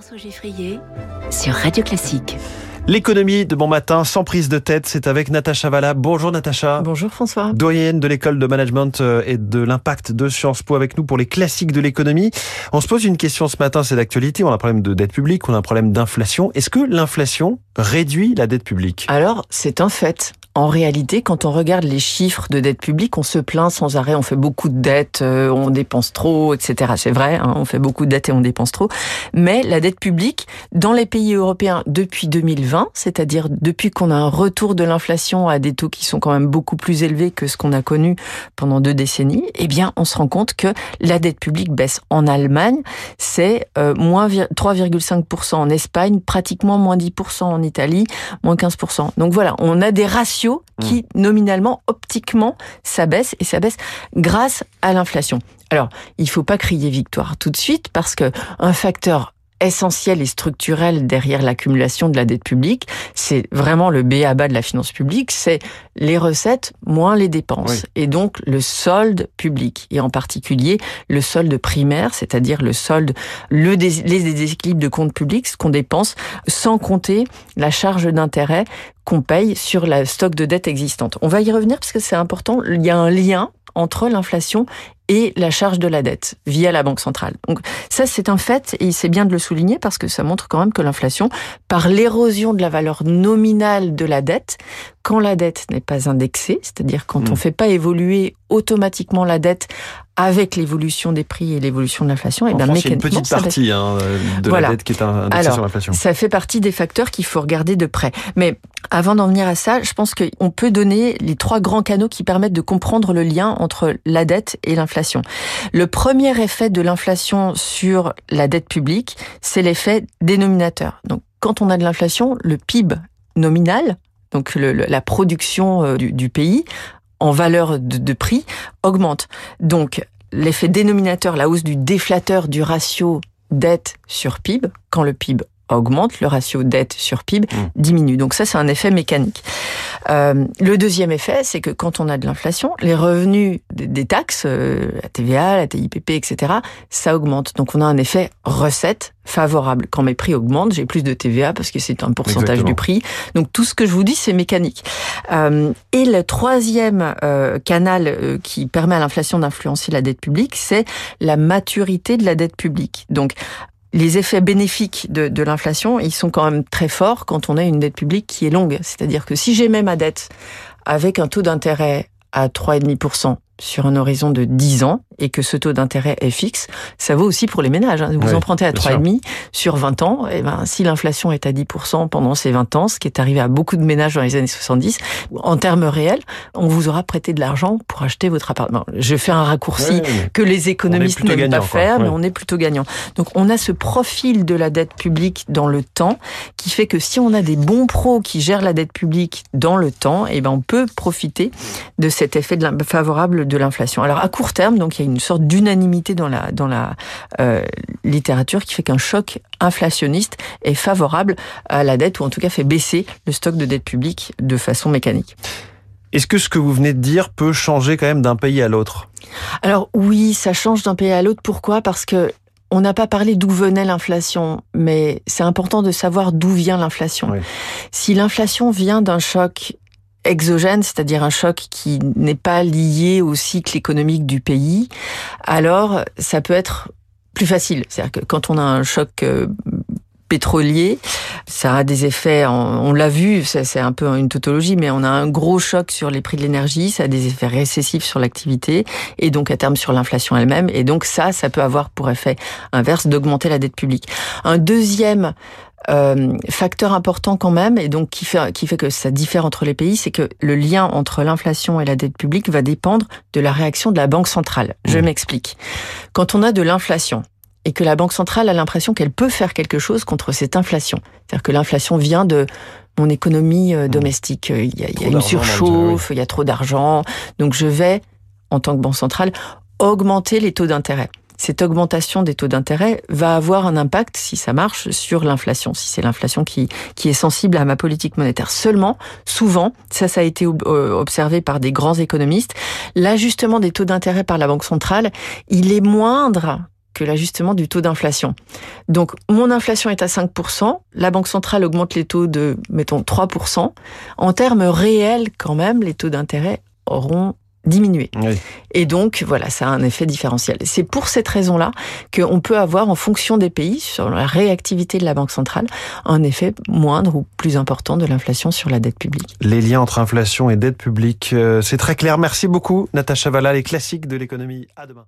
François Geffrier sur Radio Classique. L'économie de bon matin sans prise de tête, c'est avec Natacha Valla. Bonjour Natacha. Bonjour François. Doyenne de l'école de management euh, et de l'impact de Sciences Po avec nous pour les classiques de l'économie. On se pose une question ce matin, c'est d'actualité. On a un problème de dette publique, on a un problème d'inflation. Est-ce que l'inflation réduit la dette publique? Alors, c'est un fait. En réalité, quand on regarde les chiffres de dette publique, on se plaint sans arrêt, on fait beaucoup de dettes, euh, on dépense trop, etc. C'est vrai, hein, on fait beaucoup de dettes et on dépense trop. Mais la dette publique, dans les pays européens depuis 2020, c'est-à-dire depuis qu'on a un retour de l'inflation à des taux qui sont quand même beaucoup plus élevés que ce qu'on a connu pendant deux décennies, eh bien, on se rend compte que la dette publique baisse. En Allemagne, c'est euh, moins 3,5% en Espagne, pratiquement moins 10% en Italie, moins 15%. Donc voilà, on a des ratios qui, hmm. nominalement, optiquement, s'abaissent et s'abaissent grâce à l'inflation. Alors, il faut pas crier victoire tout de suite parce que un facteur essentiel et structurel derrière l'accumulation de la dette publique, c'est vraiment le B à bas de la finance publique, c'est les recettes moins les dépenses. Et donc le solde public, et en particulier le solde primaire, c'est-à-dire le solde, le les déséquilibres de compte public, ce qu'on dépense, sans compter la charge d'intérêt qu'on paye sur la stock de dette existante. On va y revenir parce que c'est important, il y a un lien entre l'inflation et la charge de la dette via la Banque centrale. Donc ça, c'est un fait et c'est bien de le souligner parce que ça montre quand même que l'inflation, par l'érosion de la valeur nominale de la dette, quand la dette n'est pas indexée, c'est-à-dire quand on ne hmm. fait pas évoluer automatiquement la dette avec l'évolution des prix et l'évolution de l'inflation, et eh bien mécaniquement, une petite partie hein, de la dette qui est indexée sur l'inflation. Ça fait partie des facteurs qu'il faut regarder de près. Mais avant d'en venir à ça, je pense qu'on peut donner les trois grands canaux qui permettent de comprendre le lien entre la dette et l'inflation. Le premier effet de l'inflation sur la dette publique, c'est l'effet dénominateur. Donc, quand on a de l'inflation, le PIB nominal, donc la production euh, du, pays, en valeur de, prix, augmente. Donc, l'effet dénominateur, la hausse du déflateur du ratio dette sur PIB, quand le PIB augmente, le ratio dette sur PIB mmh. diminue. Donc ça, c'est un effet mécanique. Euh, le deuxième effet, c'est que quand on a de l'inflation, les revenus des taxes, euh, la TVA, la TIPP, etc., ça augmente. Donc on a un effet recette favorable. Quand mes prix augmentent, j'ai plus de TVA parce que c'est un pourcentage du prix. Donc tout ce que je vous dis, c'est mécanique. Euh, et le troisième euh, canal euh, qui permet à l'inflation d'influencer la dette publique, c'est la maturité de la dette publique. Donc les effets bénéfiques de, l'inflation, ils sont quand même très forts quand on a une dette publique qui est longue. C'est-à-dire que si même ma dette avec un taux d'intérêt à 3,5%, sur un horizon de 10 ans et que ce taux d'intérêt est fixe, ça vaut aussi pour les ménages. Hein. Vous empruntez à 3,5 sur 20 ans, et eh ben si l'inflation est à 10% pendant ces 20 ans, ce qui est arrivé à beaucoup de ménages dans les années 70, en termes réels, on vous aura prêté de l'argent pour acheter votre appartement. Je fais un raccourci que les économistes n'aiment pas faire, mais on est plutôt gagnant. Donc on a ce profil de la dette publique dans le temps qui fait que si on a des bons pros qui gèrent la dette publique dans le temps, et eh ben on peut profiter de cet effet de favorable de l'inflation. Alors à court terme, donc il y a une sorte d'unanimité dans la dans la euh, littérature qui fait qu'un choc inflationniste est favorable à la dette ou en tout cas fait baisser le stock de dette publique de façon mécanique. Est-ce que ce que vous venez de dire peut changer quand même d'un pays à l'autre? Alors oui, ça change d'un pays à l'autre. Pourquoi? Parce que on n'a pas parlé d'où venait l'inflation, mais c'est important de savoir d'où vient l'inflation. Si l'inflation vient d'un choc exogène, c'est-à-dire un choc qui n'est pas lié au cycle économique du pays, alors ça peut être plus facile. C'est-à-dire que quand on a un choc euh, pétrolier, ça a des effets, on, l'a vu, c'est un peu une tautologie, mais on a un gros choc sur les prix de l'énergie, ça a des effets récessifs sur l'activité et donc à terme sur l'inflation elle-même. Et donc ça, ça peut avoir pour effet inverse d'augmenter la dette publique. Un deuxième euh, facteur important quand même, et donc qui fait, qui fait que ça diffère entre les pays, c'est que le lien entre l'inflation et la dette publique va dépendre de la réaction de la Banque centrale. Je mmh. m'explique. Quand on a de l'inflation, et que la Banque centrale a l'impression qu'elle peut faire quelque chose contre cette inflation. C'est-à-dire que l'inflation vient de mon économie euh, mmh. domestique. Il y a, il y a une surchauffe, il y a trop d'argent. Donc je vais, en tant que Banque centrale, augmenter les taux d'intérêt cette augmentation des taux d'intérêt va avoir un impact, si ça marche, sur l'inflation, si c'est l'inflation qui, qui est sensible à ma politique monétaire. Seulement, souvent, ça, ça a été euh, observé par des grands économistes, l'ajustement des taux d'intérêt par la Banque centrale, il est moindre que l'ajustement du taux d'inflation. Donc, mon inflation est à 5%, la Banque centrale augmente les taux de, mettons, 3%. En termes réels, quand même, les taux d'intérêt auront diminué. Et donc, voilà, ça a un effet différentiel. C'est pour cette raison-là qu'on peut avoir, en fonction des pays, sur la réactivité de la Banque centrale, un effet moindre ou plus important de l'inflation sur la dette publique. Les liens entre inflation et dette publique, euh, c'est très clair. Merci beaucoup, Natacha Valla, les classiques de l'économie. À demain.